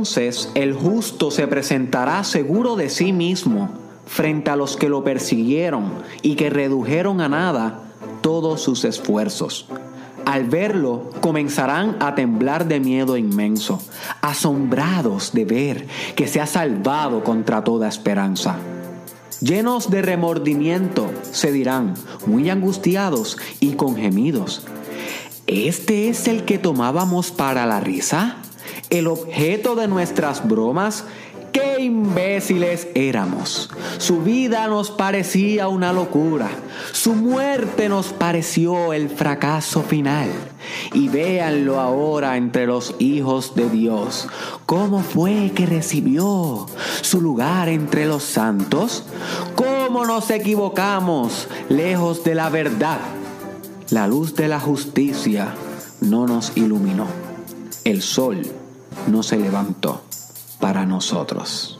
Entonces el justo se presentará seguro de sí mismo frente a los que lo persiguieron y que redujeron a nada todos sus esfuerzos. Al verlo, comenzarán a temblar de miedo inmenso, asombrados de ver que se ha salvado contra toda esperanza. Llenos de remordimiento, se dirán, muy angustiados y con gemidos. ¿Este es el que tomábamos para la risa? ¿El objeto de nuestras bromas? ¡Qué imbéciles éramos! Su vida nos parecía una locura. Su muerte nos pareció el fracaso final. Y véanlo ahora entre los hijos de Dios. ¿Cómo fue que recibió su lugar entre los santos? ¿Cómo nos equivocamos lejos de la verdad? La luz de la justicia no nos iluminó. El sol no se levantó para nosotros.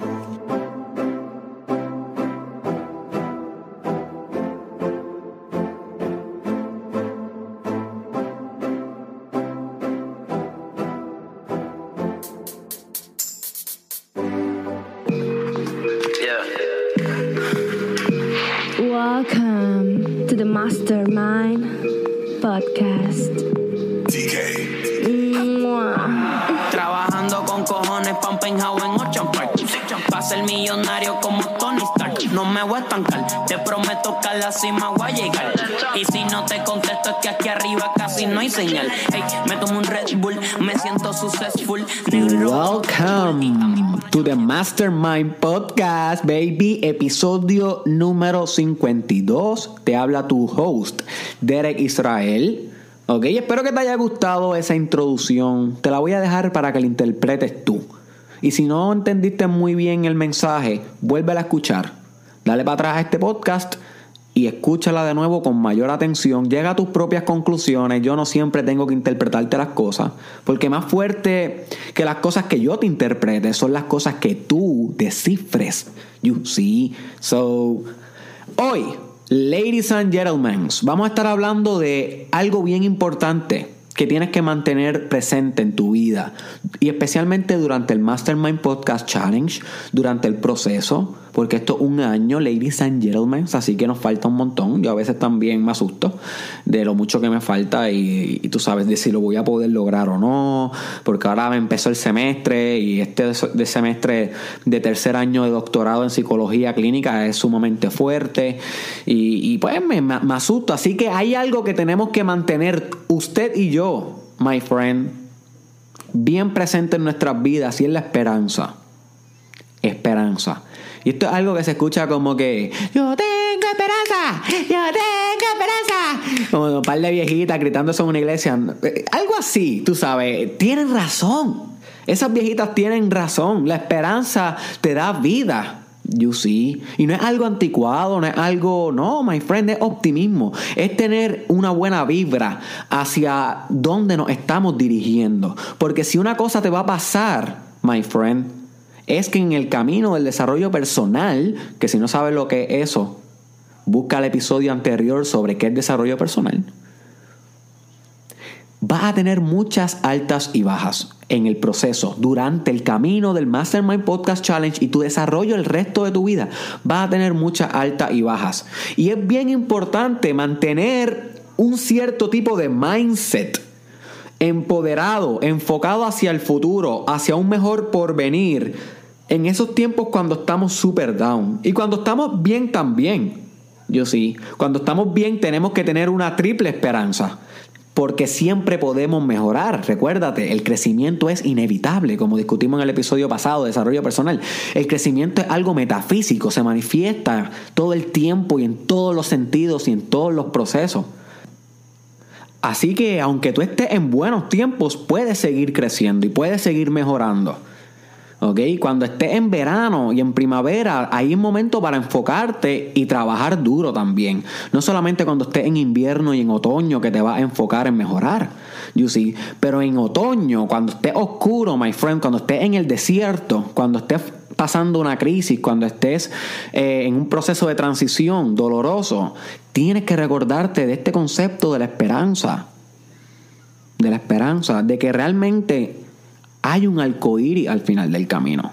Millonario como Tony Stark No me voy a estancar, te prometo que a la cima voy a llegar Y si no te contesto es que aquí arriba casi no hay señal Hey, me tomo un Red Bull, me siento successful Welcome to the Mastermind Podcast, baby. Episodio número 52. Te habla tu host, Derek Israel. Ok, espero que te haya gustado esa introducción. Te la voy a dejar para que la interpretes tú. Y si no entendiste muy bien el mensaje, vuélvela a escuchar. Dale para atrás a este podcast y escúchala de nuevo con mayor atención. Llega a tus propias conclusiones. Yo no siempre tengo que interpretarte las cosas. Porque más fuerte que las cosas que yo te interprete son las cosas que tú descifres. You see? So, hoy, ladies and gentlemen, vamos a estar hablando de algo bien importante que tienes que mantener presente en tu vida y especialmente durante el Mastermind Podcast Challenge, durante el proceso, porque esto es un año, ladies and gentlemen, así que nos falta un montón. Yo a veces también me asusto de lo mucho que me falta y, tú sabes de si lo voy a poder lograr o no, porque ahora me empezó el semestre y este de- semestre de tercer año de doctorado en psicología clínica es sumamente fuerte y, pues me- me asusto. Así que hay algo que tenemos que mantener usted y yo, my friend, bien presente en nuestras vidas y es la esperanza esperanza. Y esto es algo que se escucha como que yo tengo esperanza, yo tengo esperanza. Como un par de viejitas gritando en una iglesia. Eh, Algo así, tú sabes. Tienen razón. Esas viejitas tienen razón. La esperanza te da vida. You see. Y no es algo anticuado, no es algo. No, my friend, es optimismo. Es tener una buena vibra hacia dónde nos estamos dirigiendo. Porque si una cosa te va a pasar, my friend, es que en el camino del desarrollo personal, que si no sabes lo que es eso, busca el episodio anterior sobre qué es desarrollo personal, vas a tener muchas altas y bajas en el proceso, durante el camino del Mastermind Podcast Challenge y tu desarrollo el resto de tu vida. Vas a tener muchas altas y bajas. Y es bien importante mantener un cierto tipo de mindset empoderado, enfocado hacia el futuro, hacia un mejor porvenir, en esos tiempos cuando estamos super down. Y cuando estamos bien también. Yo sí. Cuando estamos bien tenemos que tener una triple esperanza. Porque siempre podemos mejorar. Recuérdate, el crecimiento es inevitable, como discutimos en el episodio pasado de desarrollo personal. El crecimiento es algo metafísico, se manifiesta todo el tiempo y en todos los sentidos y en todos los procesos. Así que aunque tú estés en buenos tiempos, puedes seguir creciendo y puedes seguir mejorando. ¿Ok? Cuando estés en verano y en primavera, hay un momento para enfocarte y trabajar duro también. No solamente cuando estés en invierno y en otoño que te vas a enfocar en mejorar. You see? Pero en otoño, cuando esté oscuro, my friend, cuando estés en el desierto, cuando estés pasando una crisis, cuando estés eh, en un proceso de transición doloroso, tienes que recordarte de este concepto de la esperanza. De la esperanza, de que realmente hay un arcoíris al final del camino.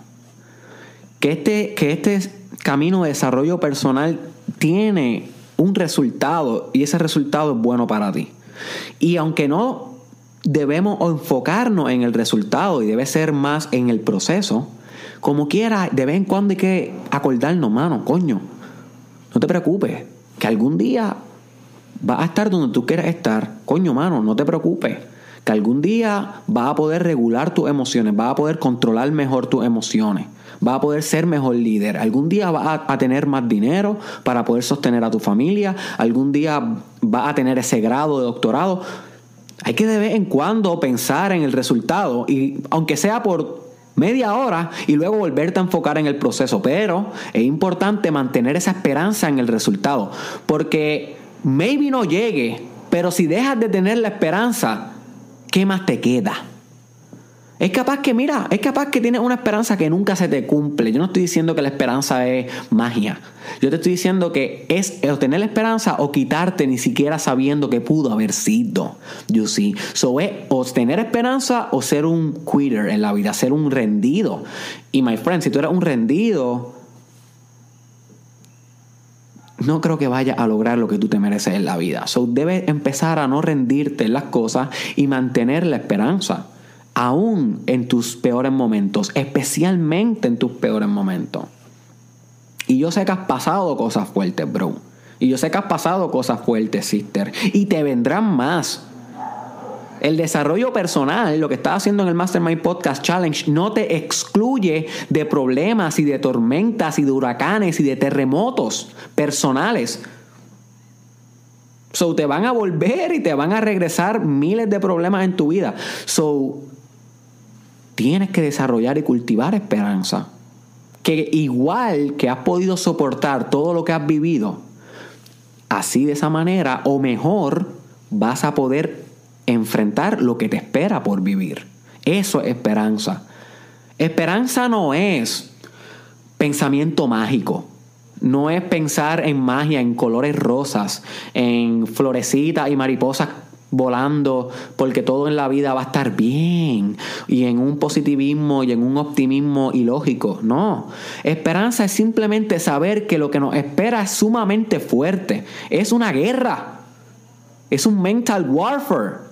Que este, que este camino de desarrollo personal tiene un resultado y ese resultado es bueno para ti. Y aunque no debemos enfocarnos en el resultado y debe ser más en el proceso, como quiera, de vez en cuando hay que acordarnos, mano, coño, no te preocupes, que algún día vas a estar donde tú quieras estar, coño, mano, no te preocupes que algún día vas a poder regular tus emociones, vas a poder controlar mejor tus emociones, vas a poder ser mejor líder, algún día vas a, tener más dinero para poder sostener a tu familia, algún día vas a tener ese grado de doctorado. Hay que de vez en cuando pensar en el resultado y aunque sea por media hora y luego volverte a enfocar en el proceso, pero es importante mantener esa esperanza en el resultado, porque maybe no llegue, pero si dejas de tener la esperanza, ¿qué más te queda? Es capaz que, mira, es capaz que tienes una esperanza que nunca se te cumple. Yo no estoy diciendo que la esperanza es magia. Yo te estoy diciendo que es obtener la esperanza o quitarte ni siquiera sabiendo que pudo haber sido. You see. So es o tener esperanza o ser un quitter en la vida, ser un rendido. Y my friend, si tú eres un rendido, no creo que vaya a lograr lo que tú te mereces en la vida. So debes empezar a no rendirte en las cosas y mantener la esperanza, aún en tus peores momentos, especialmente en tus peores momentos. Y yo sé que has pasado cosas fuertes, bro. Y yo sé que has pasado cosas fuertes, sister. Y te vendrán más. El desarrollo personal, lo que estás haciendo en el Mastermind Podcast Challenge, no te excluye de problemas y de tormentas y de huracanes y de terremotos personales. So te van a volver y te van a regresar miles de problemas en tu vida. So tienes que desarrollar y cultivar esperanza. Que igual que has podido soportar todo lo que has vivido, así de esa manera o mejor vas a poder enfrentar lo que te espera por vivir. Eso es esperanza. Esperanza no es pensamiento mágico. No es pensar en magia, en colores rosas, en florecitas y mariposas volando, porque todo en la vida va a estar bien, y en un positivismo y en un optimismo ilógico. No, esperanza es simplemente saber que lo que nos espera es sumamente fuerte, es una guerra, es un mental warfare.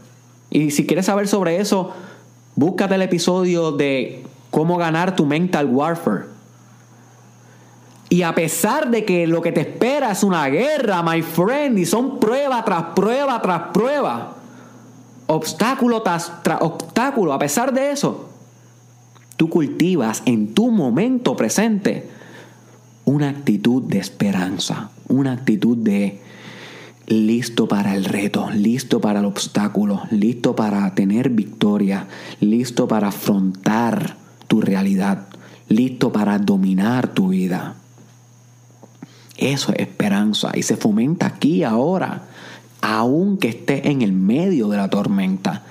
Y si quieres saber sobre eso, búscate el episodio de cómo ganar tu mental warfare. Y a pesar de que lo que te espera es una guerra, my friend, y son prueba tras prueba tras prueba, obstáculo tras, tras obstáculo, a pesar de eso, tú cultivas en tu momento presente una actitud de esperanza, una actitud de listo para el reto, listo para el obstáculo, listo para tener victoria, listo para afrontar tu realidad, listo para dominar tu vida. Eso es esperanza y se fomenta aquí ahora, aunque estés en el medio de la tormenta.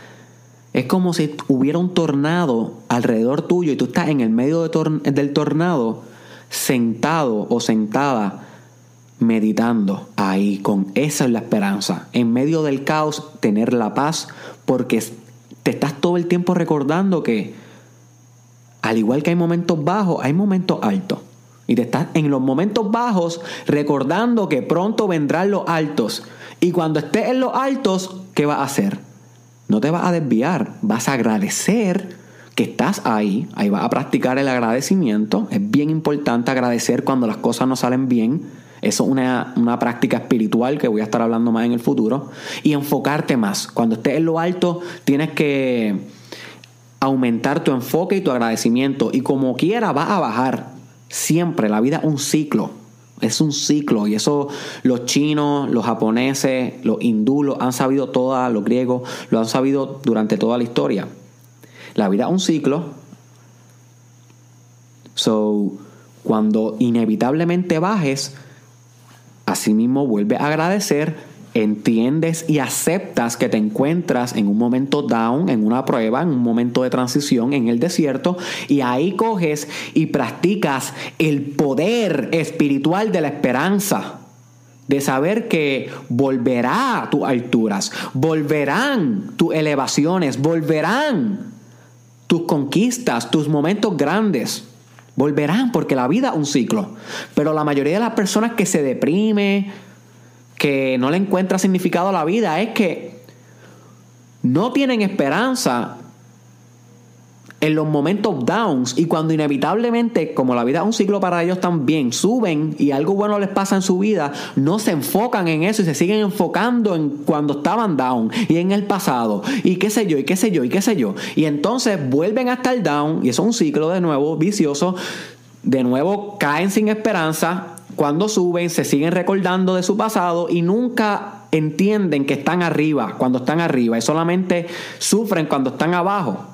Es como si hubiera un tornado alrededor tuyo y tú estás en el medio del tornado sentado o sentada meditando ahí con esa es la esperanza. En medio del caos, tener la paz porque te estás todo el tiempo recordando que al igual que hay momentos bajos, hay momentos altos. Y te estás en los momentos bajos recordando que pronto vendrán los altos. Y cuando estés en los altos, ¿qué vas a hacer? No te vas a desviar, vas a agradecer que estás ahí, ahí vas a practicar el agradecimiento. Es bien importante agradecer cuando las cosas no salen bien eso es una, una, práctica espiritual que voy a estar hablando más en el futuro. Y enfocarte más. Cuando estés en lo alto, tienes que aumentar tu enfoque y tu agradecimiento. Y como quiera, vas a bajar. Siempre. La vida es un ciclo. Es un ciclo. Y eso los chinos, los japoneses, los hindúes han sabido toda, los griegos lo han sabido durante toda la historia. La vida es un ciclo. So, cuando inevitablemente bajes, Asimismo, vuelve a agradecer, entiendes y aceptas que te encuentras en un momento down, en una prueba, en un momento de transición en el desierto, y ahí coges y practicas el poder espiritual de la esperanza. De saber que volverá a tus alturas, volverán tus elevaciones, volverán tus conquistas, tus momentos grandes. Volverán porque la vida es un ciclo. Pero la mayoría de las personas que se deprime, que no le encuentra significado a la vida, es que no tienen esperanza en los momentos downs y cuando inevitablemente, como la vida es un ciclo para ellos también, suben y algo bueno les pasa en su vida, no se enfocan en eso y se siguen enfocando en cuando estaban down y en el pasado y qué sé yo, y qué sé yo, y qué sé yo. Y entonces vuelven hasta el down y eso es un ciclo de nuevo vicioso, de nuevo caen sin esperanza. Cuando suben, se siguen recordando de su pasado y nunca entienden que están arriba cuando están arriba y solamente sufren cuando están abajo.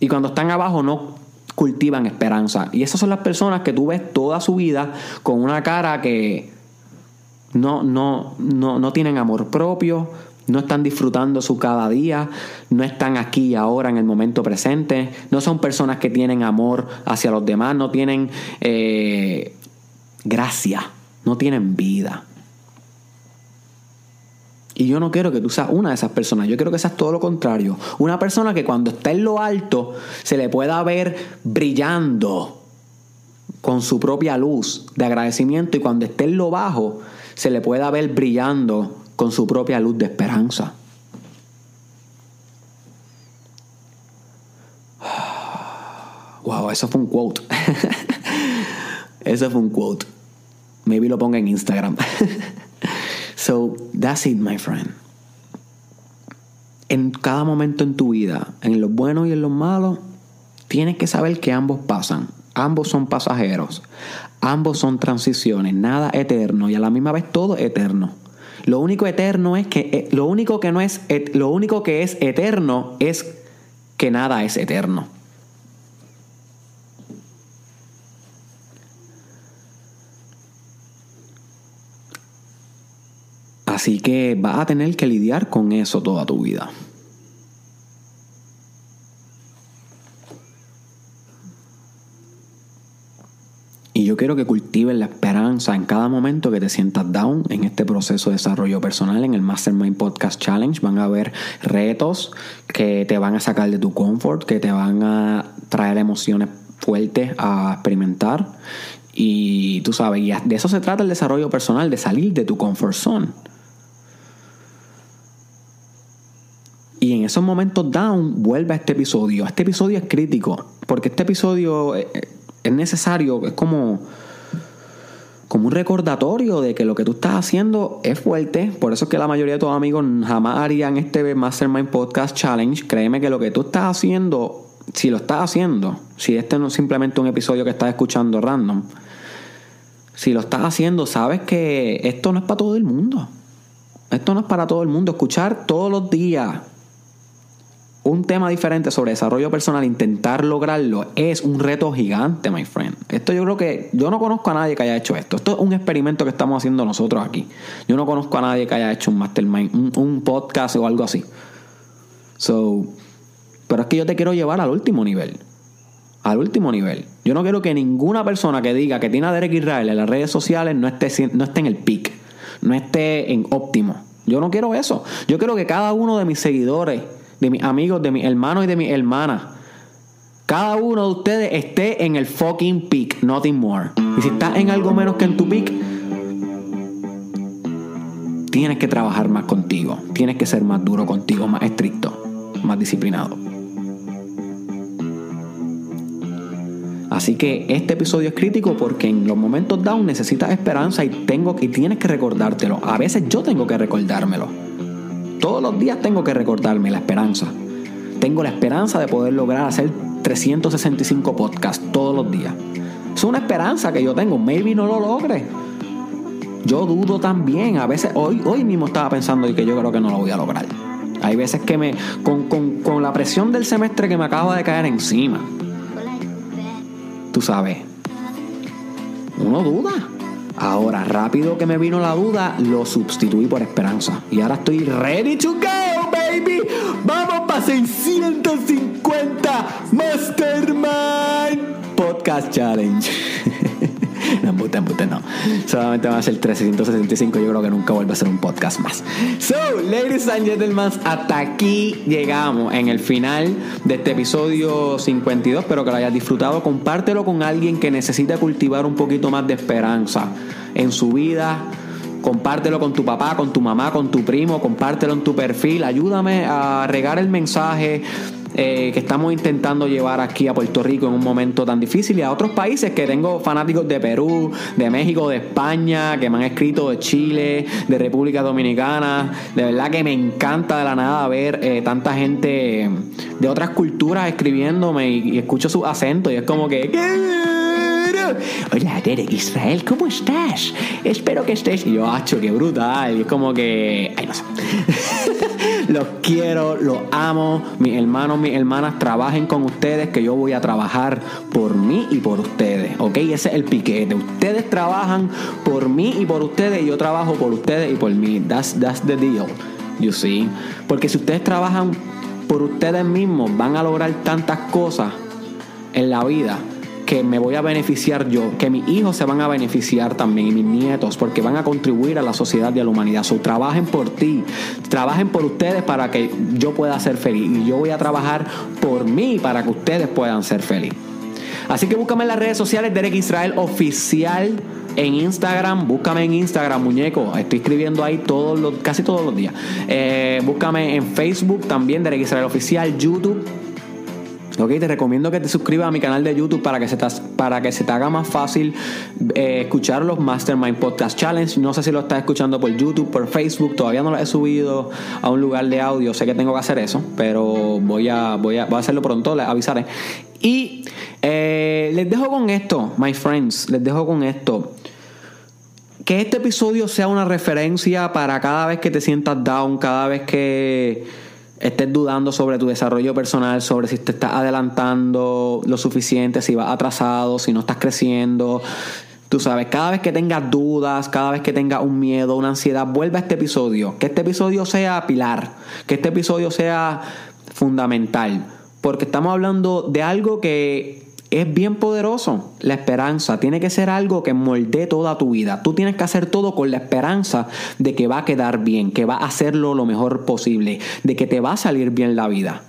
Y cuando están abajo no cultivan esperanza. Y esas son las personas que tú ves toda su vida con una cara que no, no, no, no tienen amor propio, no están disfrutando su cada día, no están aquí y ahora en el momento presente, no son personas que tienen amor hacia los demás, no tienen eh, gracia, no tienen vida. Y yo no quiero que tú seas una de esas personas. Yo quiero que seas todo lo contrario. Una persona que cuando está en lo alto se le pueda ver brillando con su propia luz de agradecimiento y cuando esté en lo bajo se le pueda ver brillando con su propia luz de esperanza. Wow, eso fue un quote. eso fue un quote. Maybe lo ponga en Instagram. So, that's it, my friend. En cada momento en tu vida, en los buenos y en los malos, tienes que saber que ambos pasan. Ambos son pasajeros. Ambos son transiciones. Nada eterno. Y a la misma vez todo eterno. Lo único eterno es que eh, lo único que no es lo único que es eterno es que nada es eterno. Así que vas a tener que lidiar con eso toda tu vida. Y yo quiero que cultives la esperanza en cada momento que te sientas down en este proceso de desarrollo personal. En el Mastermind Podcast Challenge van a haber retos que te van a sacar de tu comfort, que te van a traer emociones fuertes a experimentar. Y tú sabes, y de eso se trata el desarrollo personal, de salir de tu comfort zone. Y en esos momentos down, vuelve a este episodio. Este episodio es crítico, porque este episodio eh, es necesario, es como, como un recordatorio de que lo que tú estás haciendo es fuerte. Por eso es que la mayoría de tus amigos jamás harían este Mastermind Podcast Challenge. Créeme que lo que tú estás haciendo, si lo estás haciendo, si este no es simplemente un episodio que estás escuchando random, si lo estás haciendo, sabes que esto no es para todo el mundo. Esto no es para todo el mundo. Escuchar todos los días un tema diferente sobre desarrollo personal, intentar lograrlo, es un reto gigante, my friend. Esto yo creo que yo no conozco a nadie que haya hecho esto. Esto es un experimento que estamos haciendo nosotros aquí. Yo no conozco a nadie que haya hecho un mastermind, un, podcast o algo así. So, pero es que yo te quiero llevar al último nivel. Al último nivel. Yo no quiero que ninguna persona que diga que tiene a Derek Israel en las redes sociales no esté, no esté en el peak, no esté en óptimo. Yo no quiero eso. Yo quiero que cada uno de mis seguidores de mis amigos, de mis hermanos y de mis hermanas. Cada uno de ustedes esté en el fucking peak, nothing more. Y si estás en algo menos que en tu peak, tienes que trabajar más contigo. Tienes que ser más duro contigo, más estricto, más disciplinado. Así que este episodio es crítico porque en los momentos down necesitas esperanza y tengo y tienes que recordártelo. A veces yo tengo que recordármelo. Todos los días tengo que recordarme la esperanza. Tengo la esperanza de poder lograr hacer 365 podcasts todos los días. Es una esperanza que yo tengo. Maybe no lo logre. Yo dudo también. A veces, hoy, hoy mismo estaba pensando que yo creo que no lo voy a lograr. Hay veces que me, con, con la presión del semestre que me acaba de caer encima, tú sabes, uno duda. Ahora, rápido que me vino la duda, lo sustituí por esperanza. Y ahora estoy ready to go, baby. Vamos para 650 Mastermind Podcast Challenge. no, embuste, no. Solamente van a ser 365. Yo creo que nunca vuelva a ser un podcast más. So, ladies and gentlemen, hasta aquí llegamos en el final de este episodio 52. Espero que lo hayas disfrutado. Compártelo con alguien que necesita cultivar un poquito más de esperanza en su vida compártelo con tu papá, con tu mamá, con tu primo, compártelo en tu perfil, ayúdame a regar el mensaje. Eh, que estamos intentando llevar aquí a Puerto Rico en un momento tan difícil y a otros países que tengo fanáticos de Perú, de México, de España, que me han escrito de Chile, de República Dominicana. De verdad que me encanta de la nada ver eh, tanta gente de otras culturas escribiéndome y, escucho su acento y es como que... Hola, Derek Israel, ¿cómo estás? Espero que estés. Y yo, hacho, qué brutal. Y como que. Ay, no sé. los quiero, los amo. Mis hermanos, mis hermanas, trabajen con ustedes, que yo voy a trabajar por mí y por ustedes. ¿Ok? Ese es el piquete. Ustedes trabajan por mí y por ustedes, y yo trabajo por ustedes y por mí. That's, that's the deal. You see? Porque si ustedes trabajan por ustedes mismos, van a lograr tantas cosas en la vida que me voy a beneficiar yo, que mis hijos se van a beneficiar también y mis nietos, porque van a contribuir a la sociedad y a la humanidad. Trabajen por ti, trabajen por ustedes para que yo pueda ser feliz. Y yo voy a trabajar por mí para que ustedes puedan ser felices. Así que búscame en las redes sociales, Derek Israel Oficial. En Instagram, búscame en Instagram, muñeco. Estoy escribiendo ahí todos los, casi todos los días. Eh, búscame en Facebook también, Derek Israel Oficial, YouTube. Ok, te recomiendo que te suscribas a mi canal de YouTube para que se te, para que se te haga más fácil eh, escuchar los Mastermind Podcast Challenge. No sé si lo estás escuchando por YouTube, por Facebook. Todavía no lo he subido a un lugar de audio. Sé que tengo que hacer eso, pero voy a, voy a, voy a hacerlo pronto, les avisaré. Y eh, les dejo con esto, my friends. Les dejo con esto. Que este episodio sea una referencia para cada vez que te sientas down, cada vez que estés dudando sobre tu desarrollo personal, sobre si te estás adelantando lo suficiente, si vas atrasado, si no estás creciendo. Tú sabes, cada vez que tengas dudas, cada vez que tengas un miedo, una ansiedad, vuelve a este episodio. Que este episodio sea pilar, que este episodio sea fundamental. Porque estamos hablando de algo que es bien poderoso. La esperanza tiene que ser algo que moldee toda tu vida. Tú tienes que hacer todo con la esperanza de que va a quedar bien, que va a hacerlo lo mejor posible, de que te va a salir bien la vida.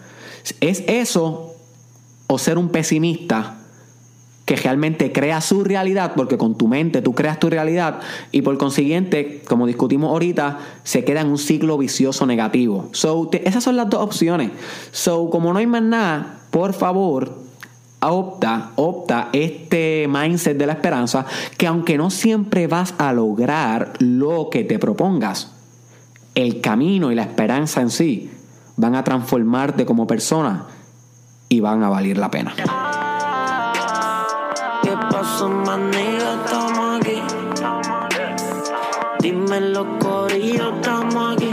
Es eso o ser un pesimista que realmente crea su realidad, porque con tu mente tú creas tu realidad y por consiguiente, como discutimos ahorita, se queda en un ciclo vicioso negativo. So, esas son las dos opciones. So, como no hay más nada, por favor, opta, opta este mindset de la esperanza que aunque no siempre vas a lograr lo que te propongas, el camino y la esperanza en sí van a transformarte como persona y van a valer la pena. ¿Qué pasó, los corillos, estamos aquí.